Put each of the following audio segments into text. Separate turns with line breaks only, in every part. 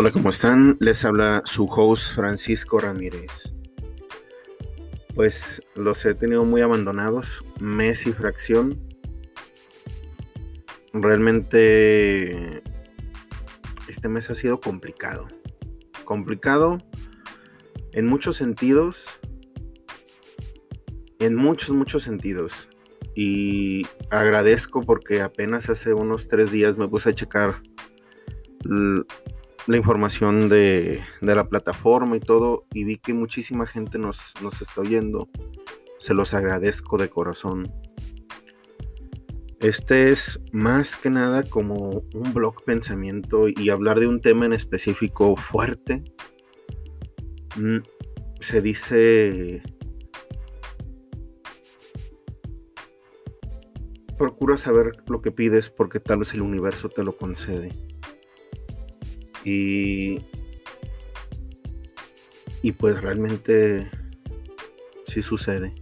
Hola, ¿cómo están? Les habla su host Francisco Ramírez. Pues los he tenido muy abandonados, mes y fracción. Realmente este mes ha sido complicado. Complicado en muchos sentidos. En muchos, muchos sentidos. Y agradezco porque apenas hace unos tres días me puse a checar la información de, la plataforma y todo y vi que muchísima gente nos, nos está oyendo. Se los agradezco de corazón. Este es más que nada como un blog pensamiento y hablar de un tema en específico fuerte. Mm, se dice... Procura saber lo que pides porque tal vez el universo te lo concede. Y, y pues realmente si sucede.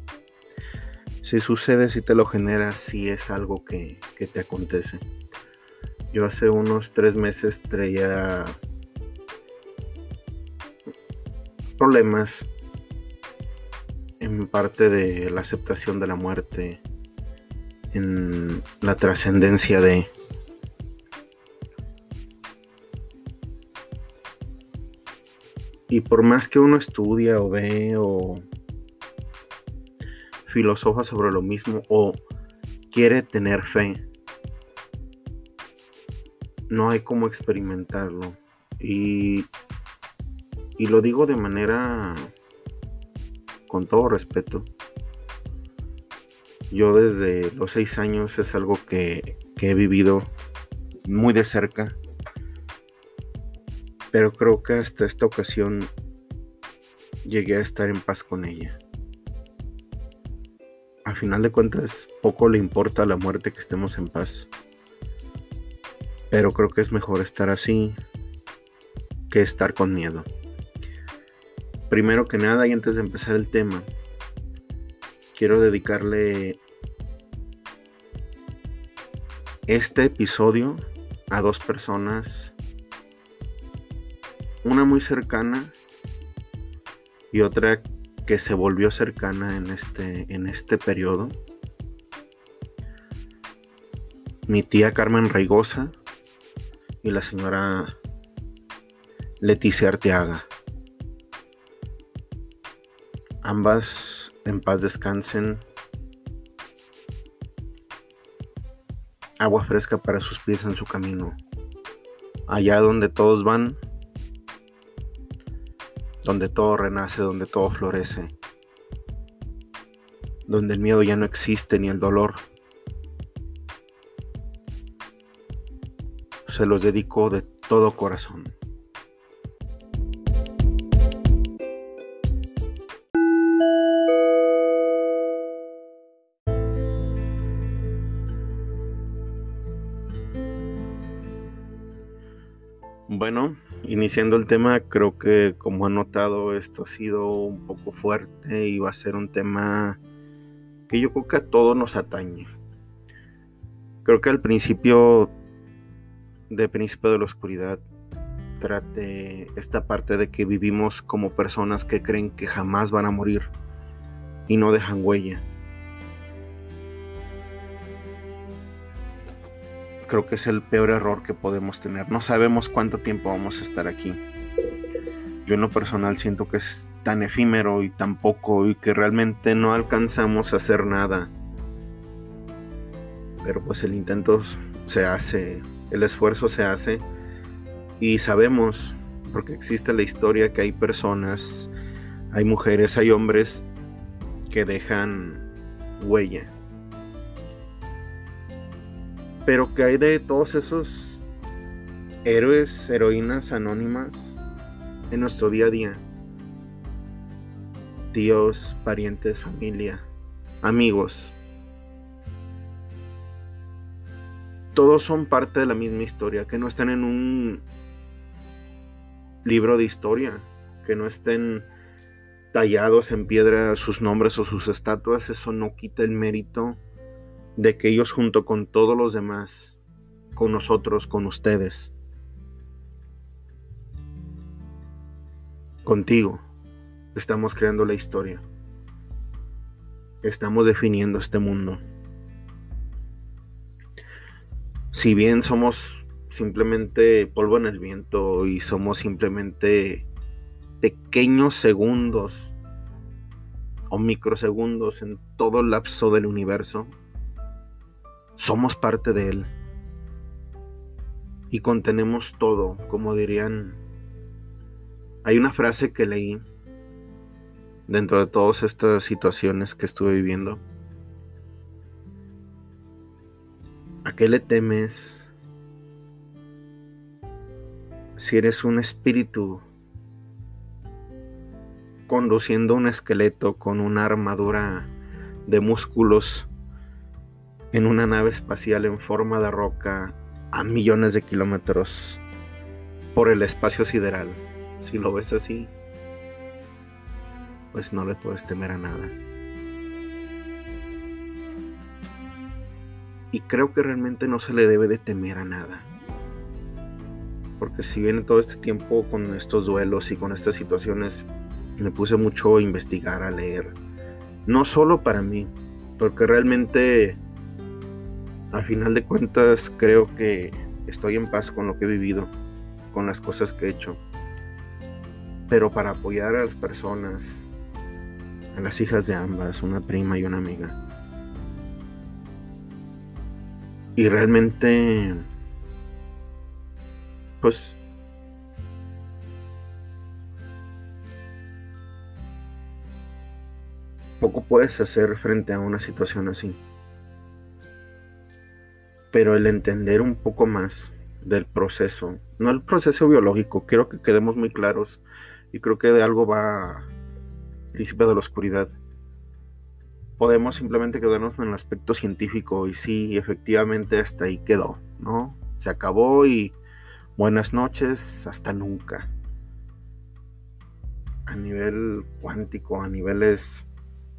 Si sucede, si te lo generas, si es algo que, que te acontece. Yo hace unos tres meses traía problemas en parte de la aceptación de la muerte, en la trascendencia de Y por más que uno estudia o ve o filosofa sobre lo mismo o quiere tener fe, no hay como experimentarlo. Y, y lo digo de manera con todo respeto. Yo desde los seis años es algo que, que he vivido muy de cerca pero creo que hasta esta ocasión llegué a estar en paz con ella. A final de cuentas, poco le importa a la muerte que estemos en paz. Pero creo que es mejor estar así que estar con miedo. Primero que nada, y antes de empezar el tema, quiero dedicarle este episodio a dos personas una muy cercana y otra que se volvió cercana en este, en este periodo. Mi tía Carmen Reigosa y la señora Leticia Arteaga. Ambas en paz descansen. Agua fresca para sus pies en su camino. Allá donde todos van, donde todo renace, donde todo florece, donde el miedo ya no existe ni el dolor. Se los dedico de todo corazón. Iniciando el tema, creo que como han notado esto ha sido un poco fuerte y va a ser un tema que yo creo que a todos nos atañe. Creo que al principio de Príncipe de la Oscuridad trate esta parte de que vivimos como personas que creen que jamás van a morir y no dejan huella. Creo que es el peor error que podemos tener. No sabemos cuánto tiempo vamos a estar aquí. Yo en lo personal siento que es tan efímero y tan poco y que realmente no alcanzamos a hacer nada. Pero pues el intento se hace, el esfuerzo se hace y sabemos, porque existe la historia que hay personas, hay mujeres, hay hombres que dejan huella Pero que hay de todos esos héroes, heroínas anónimas en nuestro día a día? Tíos, parientes, familia, amigos. Todos son parte de la misma historia, que no están en un libro de historia, que no estén tallados en piedra sus nombres o sus estatuas, eso no quita el mérito de que ellos junto con todos los demás, con nosotros, con ustedes, contigo, estamos creando la historia. Estamos definiendo este mundo. Si bien somos simplemente polvo en el viento y somos simplemente pequeños segundos o microsegundos en todo el lapso del universo, somos parte de él. Y contenemos todo, como dirían. Hay una frase que leí dentro de todas estas situaciones que estuve viviendo. ¿A qué le temes si eres un espíritu conduciendo un esqueleto con una armadura de músculos en una nave espacial en forma de roca a millones de kilómetros por el espacio sideral. Si lo ves así, pues no le puedes temer a nada. Y creo que realmente no se le debe de temer a nada. Porque si viene todo este tiempo con estos duelos y con estas situaciones me puse mucho a investigar, a leer. No solo para mí, porque realmente a final de cuentas creo que estoy en paz con lo que he vivido, con las cosas que he hecho. Pero para apoyar a las personas, a las hijas de ambas, una prima y una amiga. Y realmente, pues Poco puedes hacer frente a una situación así. Pero el entender un poco más del proceso, no el proceso biológico, quiero que quedemos muy claros y creo que de algo va Príncipe de la Oscuridad. Podemos simplemente quedarnos en el aspecto científico y sí, efectivamente hasta ahí quedó, ¿no? Se acabó y buenas noches, hasta nunca. A nivel cuántico, a niveles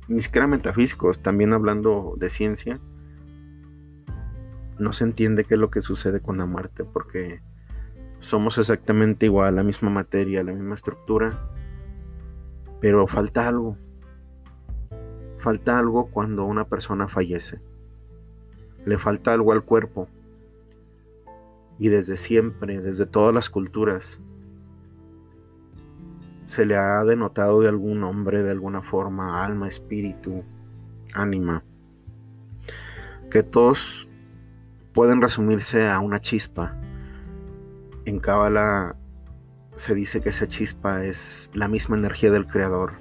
ni siquiera metafísicos, también hablando de ciencia, no se entiende qué es lo que sucede con la muerte, porque somos exactamente igual, la misma materia, la misma estructura, pero falta algo. Falta algo cuando una persona fallece. Le falta algo al cuerpo. Y desde siempre, desde todas las culturas, se le ha denotado de algún nombre, de alguna forma, alma, espíritu, ánima, que todos pueden resumirse a una chispa. En Cábala se dice que esa chispa es la misma energía del Creador,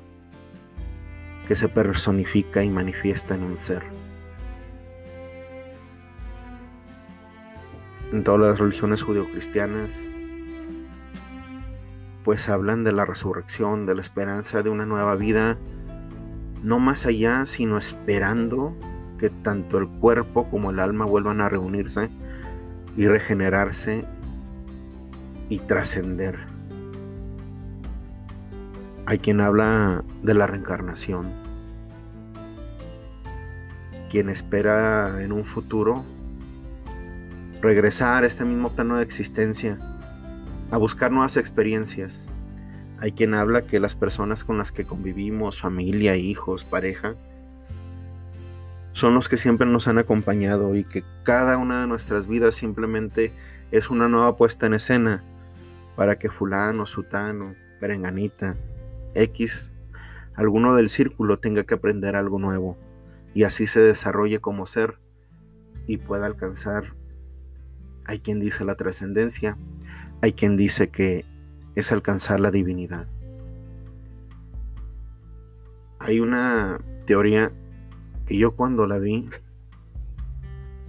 que se personifica y manifiesta en un ser. En todas las religiones judeocristianas pues hablan de la resurrección, de la esperanza de una nueva vida, no más allá, sino esperando que tanto el cuerpo como el alma vuelvan a reunirse y regenerarse y trascender. Hay quien habla de la reencarnación, quien espera en un futuro regresar a este mismo plano de existencia a buscar nuevas experiencias. Hay quien habla que las personas con las que convivimos, familia, hijos, pareja, son los que siempre nos han acompañado y que cada una de nuestras vidas simplemente es una nueva puesta en escena para que fulano, sutano, perenganita, X, alguno del círculo tenga que aprender algo nuevo y así se desarrolle como ser y pueda alcanzar, hay quien dice la trascendencia, hay quien dice que es alcanzar la divinidad. Hay una teoría que yo cuando la vi,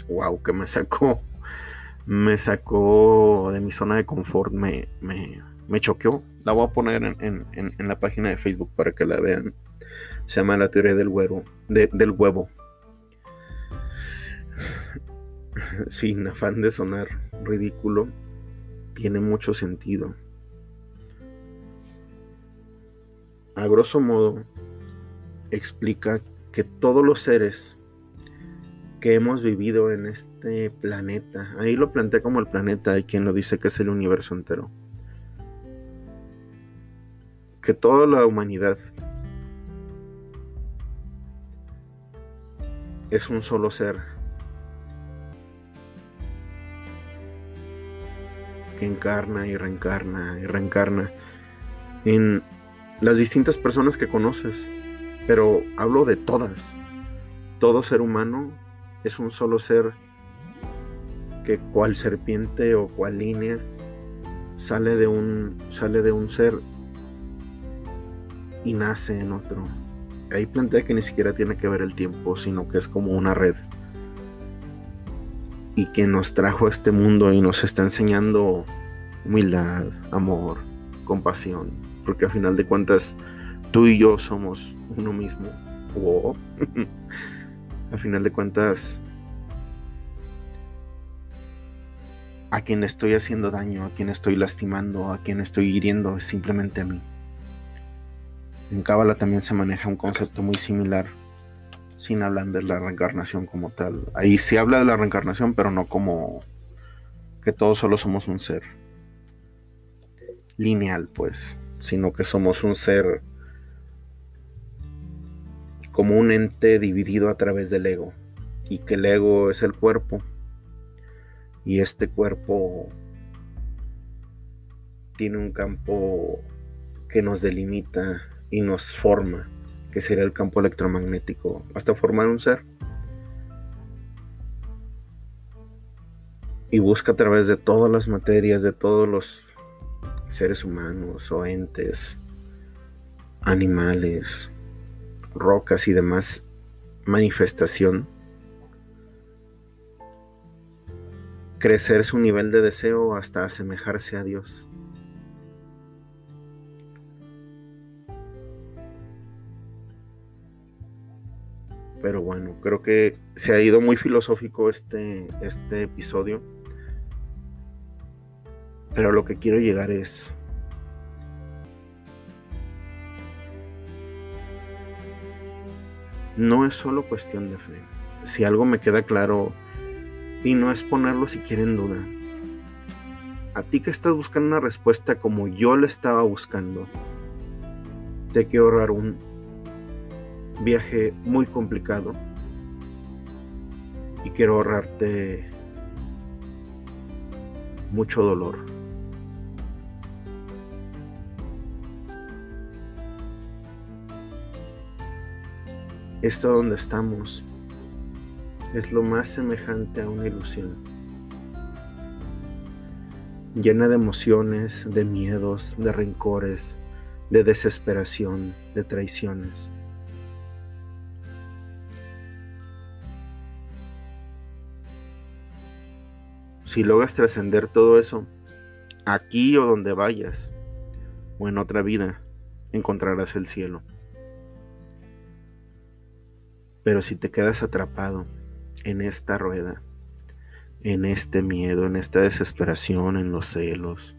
wow, que me sacó me sacó de mi zona de confort, me, me, choqueó. La voy a poner en, la página de Facebook para que la vean. Se llama La teoría del huevo. del huevo. Sin afán de sonar ridículo, tiene mucho sentido. A grosso modo, explica que todos los seres que hemos vivido en este planeta. Ahí lo plantea como el planeta, hay quien lo dice que es el universo entero. Que toda la humanidad es un solo ser que encarna y reencarna y reencarna en las distintas personas que conoces, pero hablo de todas. Todo ser humano es un solo ser que cual serpiente o cual línea sale de un sale de un ser y nace en otro. Ahí plantea que ni siquiera tiene que ver el tiempo, sino que es como una red. Y que nos trajo a este mundo y nos está enseñando humildad, amor, compasión. Porque a final de cuentas, tú y yo somos uno mismo. a final de cuentas, a quien estoy haciendo daño, a quien estoy lastimando, a quien estoy hiriendo, es simplemente a mí. En Cábala también se maneja un concepto muy similar, sin hablar de la reencarnación como tal. Ahí se habla de la reencarnación, pero no como que todos solo somos un ser lineal, pues, sino que somos un ser como un ente dividido a través del ego y que el ego es el cuerpo y este cuerpo tiene un campo que nos delimita y nos forma, que sería el campo electromagnético, hasta formar un ser. Y busca a través de todas las materias, de todos los seres humanos o entes, animales, rocas y demás manifestación, crecer su nivel de deseo hasta asemejarse a Dios. Pero bueno, creo que se ha ido muy filosófico este, este episodio. Pero lo que quiero llegar es no es solo cuestión de fe. Si algo me queda claro, y no es ponerlo siquiera en duda, a ti que estás buscando una respuesta como yo la estaba buscando, te quiero ahorrar un viaje muy complicado y quiero ahorrarte mucho dolor. Esto donde estamos es lo más semejante a una ilusión, llena de emociones, de miedos, de rencores, de desesperación, de traiciones. Si logras trascender todo eso, aquí o donde vayas, o en otra vida, encontrarás el cielo. Pero si te quedas atrapado en esta rueda, en este miedo, en esta desesperación, en los celos,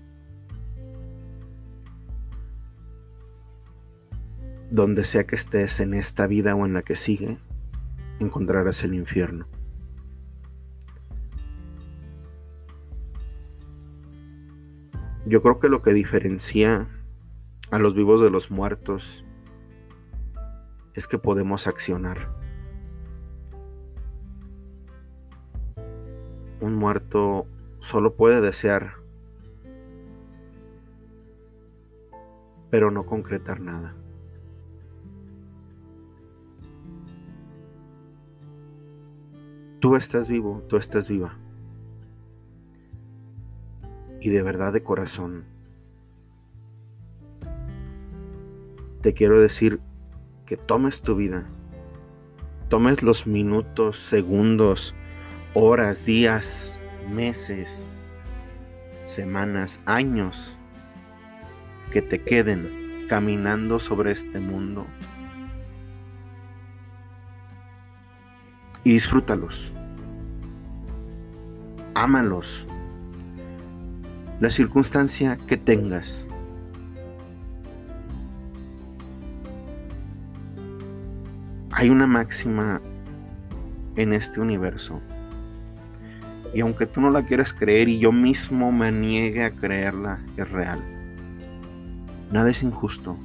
donde sea que estés en esta vida o en la que sigue, encontrarás el infierno. Yo creo que lo que diferencia a los vivos de los muertos es que podemos accionar. Muerto solo puede desear, pero no concretar nada. Tú estás vivo, tú estás viva. Y de verdad de corazón, te quiero decir que tomes tu vida, tomes los minutos, segundos, horas, días, meses, semanas, años que te queden caminando sobre este mundo y disfrútalos. Ámalos. La circunstancia que tengas. Hay una máxima en este universo. Y aunque tú no la quieras creer y yo mismo me niegue a creerla, es real. Nada es injusto.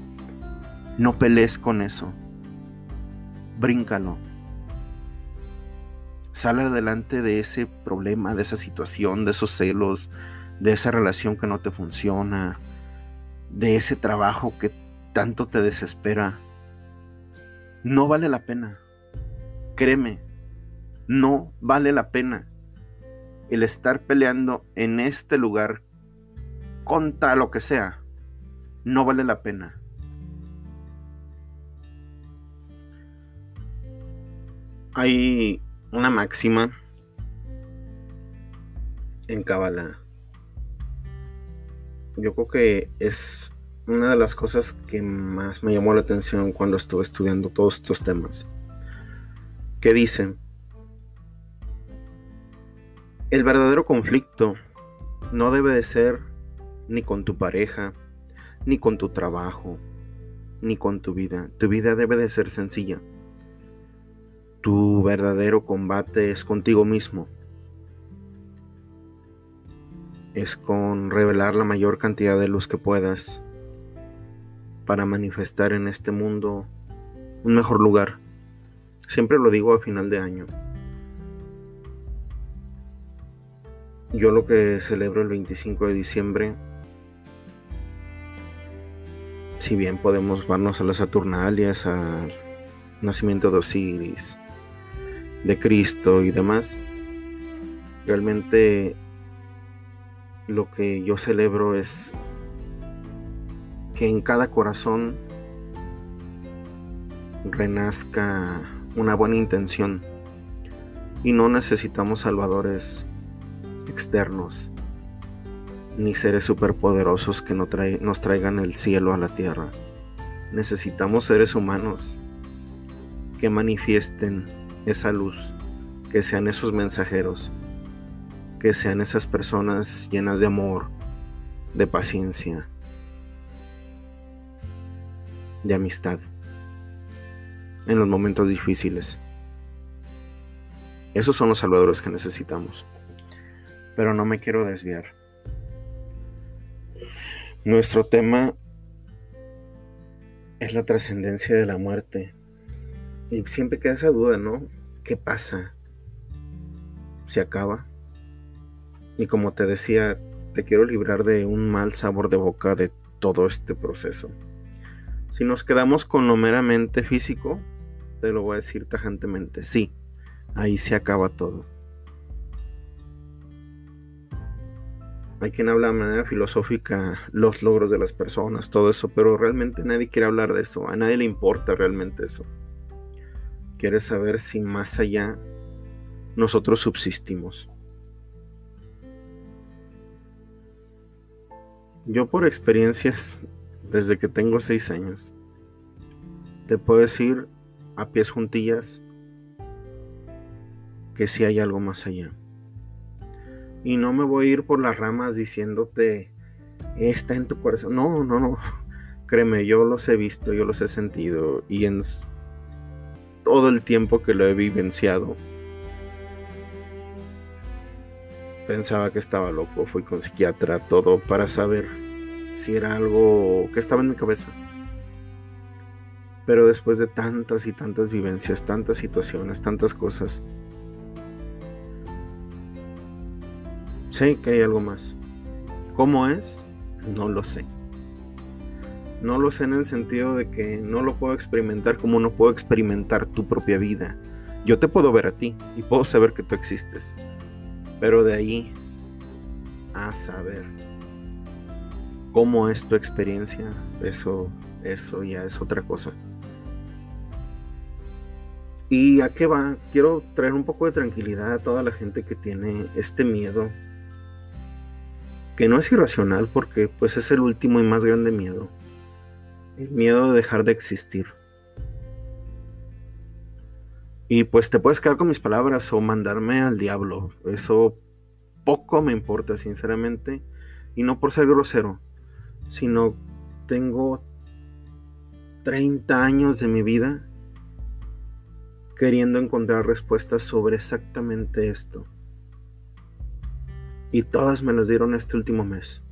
No pelees con eso. Bríncalo. Sale adelante de ese problema, de esa situación, de esos celos, de esa relación que no te funciona, de ese trabajo que tanto te desespera. No vale la pena. Créeme, no vale la pena el estar peleando en este lugar contra lo que sea. No vale la pena. Hay una máxima en Kabbalah. Yo creo que es una de las cosas que más me llamó la atención cuando estuve estudiando todos estos temas. Que dicen el verdadero conflicto no debe de ser ni con tu pareja, ni con tu trabajo, ni con tu vida. Tu vida debe de ser sencilla. Tu verdadero combate es contigo mismo. Es con revelar la mayor cantidad de luz que puedas para manifestar en este mundo un mejor lugar. Siempre lo digo a final de año. Yo lo que celebro el 25 de diciembre, si bien podemos vernos a las Saturnalias, al nacimiento de Osiris, de Cristo y demás, realmente lo que yo celebro es que en cada corazón renazca una buena intención. Y no necesitamos salvadores externos, ni seres superpoderosos que nos traigan el cielo a la tierra. Necesitamos seres humanos que manifiesten esa luz, que sean esos mensajeros, que sean esas personas llenas de amor, de paciencia, de amistad en los momentos difíciles. Esos son los salvadores que necesitamos pero no me quiero desviar. Nuestro tema es la trascendencia de la muerte. Y siempre queda esa duda, ¿no? ¿Qué pasa? ¿Se acaba? Y como te decía, te quiero librar de un mal sabor de boca de todo este proceso. Si nos quedamos con lo meramente físico, te lo voy a decir tajantemente, sí, ahí se acaba todo. Hay quien habla de manera filosófica los logros de las personas, todo eso, pero realmente nadie quiere hablar de eso, a nadie le importa realmente eso. Quiere saber si más allá nosotros subsistimos. Yo por experiencias desde que tengo seis años, te puedo decir a pies juntillas que si hay algo más allá. Y no me voy a ir por las ramas diciéndote, está en tu corazón. No, no, no. Créeme, yo los he visto, yo los he sentido. Y en todo el tiempo que lo he vivenciado, pensaba que estaba loco. Fui con psiquiatra, todo para saber si era algo que estaba en mi cabeza. Pero después de tantas y tantas vivencias, tantas situaciones, tantas cosas, Sé que hay algo más. ¿Cómo es? No lo sé. No lo sé en el sentido de que no lo puedo experimentar como no puedo experimentar tu propia vida. Yo te puedo ver a ti y puedo saber que tú existes. Pero de ahí a saber cómo es tu experiencia, eso, eso ya es otra cosa. ¿Y a qué va? Quiero traer un poco de tranquilidad a toda la gente que tiene este miedo, que no es irracional porque pues es el último y más grande miedo, el miedo de dejar de existir. Y pues te puedes quedar con mis palabras o mandarme al diablo, eso poco me importa sinceramente, y no por ser grosero, sino tengo 30 años de mi vida queriendo encontrar respuestas sobre exactamente esto. Y todas me las dieron este último mes.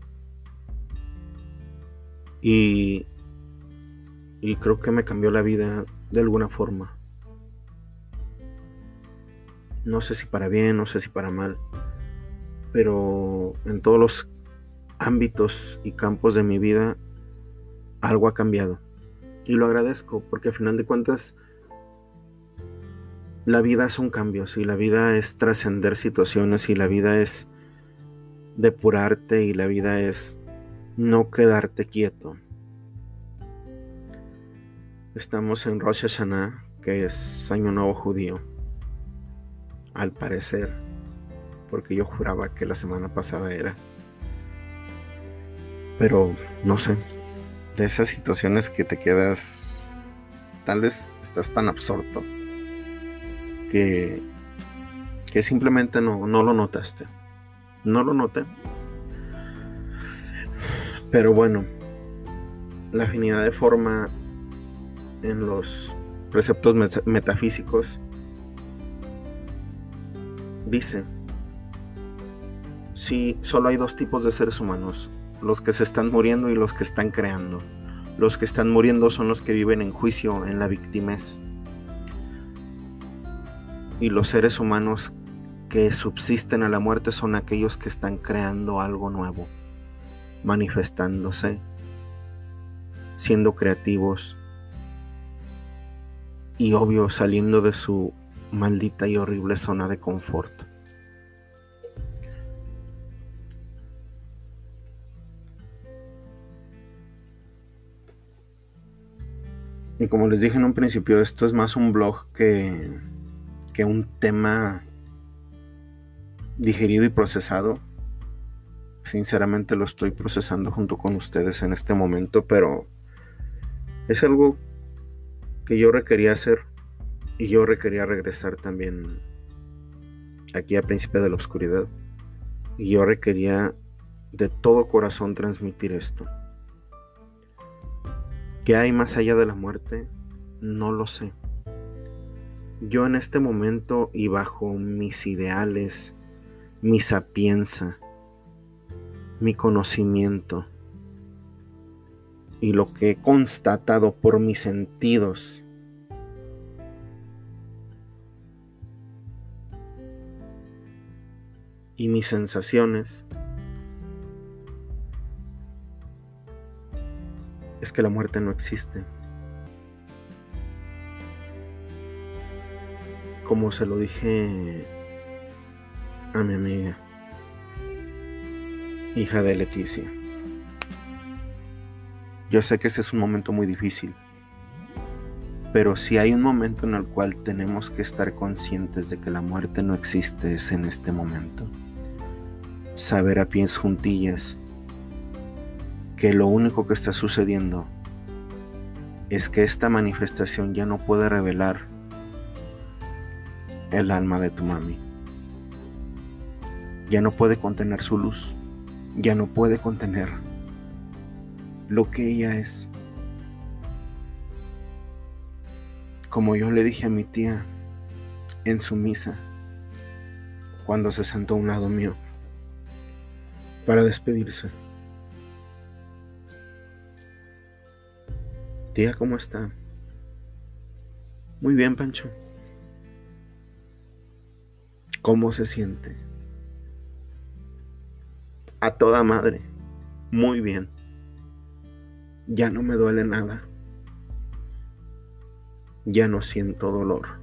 Y, y creo que me cambió la vida de alguna forma. No sé si para bien, no sé si para mal, pero en todos los ámbitos y campos de mi vida algo ha cambiado. Y lo agradezco porque al final de cuentas la vida son cambios y la vida es trascender situaciones y la vida es depurarte y la vida es no quedarte quieto. Estamos en Rosh Hashanah, que es Año Nuevo Judío. Al parecer, porque yo juraba que la semana pasada era. Pero no sé, de esas situaciones que te quedas, tal vez estás tan absorto que, que simplemente no, no lo notaste. No lo noté. Pero bueno, la afinidad de forma en los preceptos metafísicos dice, si solo hay dos tipos de seres humanos, los que se están muriendo y los que están creando. Los que están muriendo son los que viven en juicio, en la victimez y los seres humanos que subsisten a la muerte son aquellos que están creando algo nuevo, manifestándose, siendo creativos y obvio saliendo de su maldita y horrible zona de confort. Y como les dije en un principio, esto es más un blog que que un tema digerido y procesado. Sinceramente lo estoy procesando junto con ustedes en este momento, pero es algo que yo requería hacer y yo requería regresar también aquí a Príncipe de la Oscuridad. Y yo requería de todo corazón transmitir esto. ¿Qué hay más allá de la muerte? No lo sé. Yo en este momento y bajo mis ideales, mi sapienza, mi conocimiento y lo que he constatado por mis sentidos, y mis sensaciones es que la muerte no existe. como se lo dije a mi amiga, hija de Leticia. Yo sé que ese es un momento muy difícil, pero si hay un momento en el cual tenemos que estar conscientes de que la muerte no existe es en este momento. Saber a pies juntillas que lo único que está sucediendo es que esta manifestación ya no puede revelar el alma de tu mami. Ya no puede contener su luz, ya no puede contener lo que ella es. Como yo le dije a mi tía en su misa, cuando se sentó a un lado mío, para despedirse. Tía, ¿cómo está? Muy bien, Pancho. ¿Cómo se siente? A toda madre. Muy bien. Ya no me duele nada. Ya no siento dolor.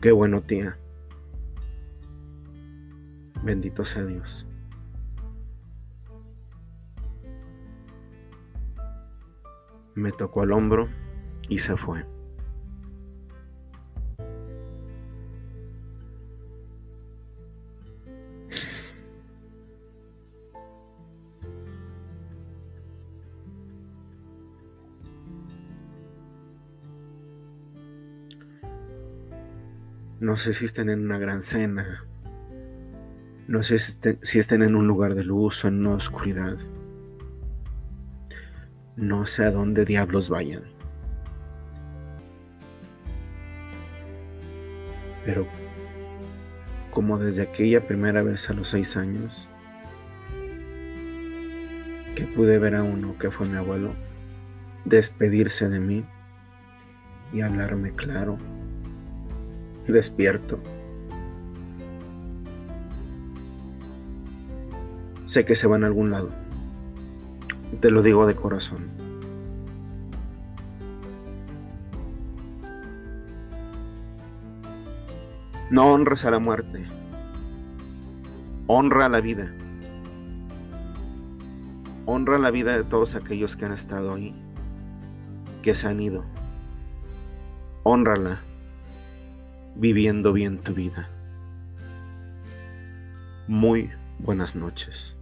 Qué bueno, tía. Bendito sea Dios. Me tocó al hombro y se fue. No sé si estén en una gran cena. No sé si estén, en un lugar de luz o en una oscuridad. No sé a dónde diablos vayan. Pero como desde aquella primera vez a los seis años, que pude ver a uno que fue mi abuelo, despedirse de mí y hablarme claro despierto. Sé que se van a algún lado. Te lo digo de corazón. No honres a la muerte. Honra la vida. Honra la vida de todos aquellos que han estado ahí, que se han ido. Honrala viviendo bien tu vida. Muy buenas noches.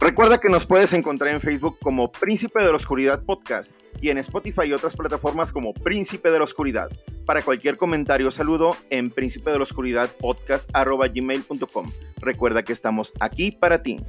Recuerda que nos puedes encontrar en Facebook como Príncipe de la Oscuridad Podcast y en Spotify y otras plataformas como Príncipe de la Oscuridad. Para cualquier comentario o saludo en príncipe de la oscuridad podcast Recuerda que estamos aquí para ti.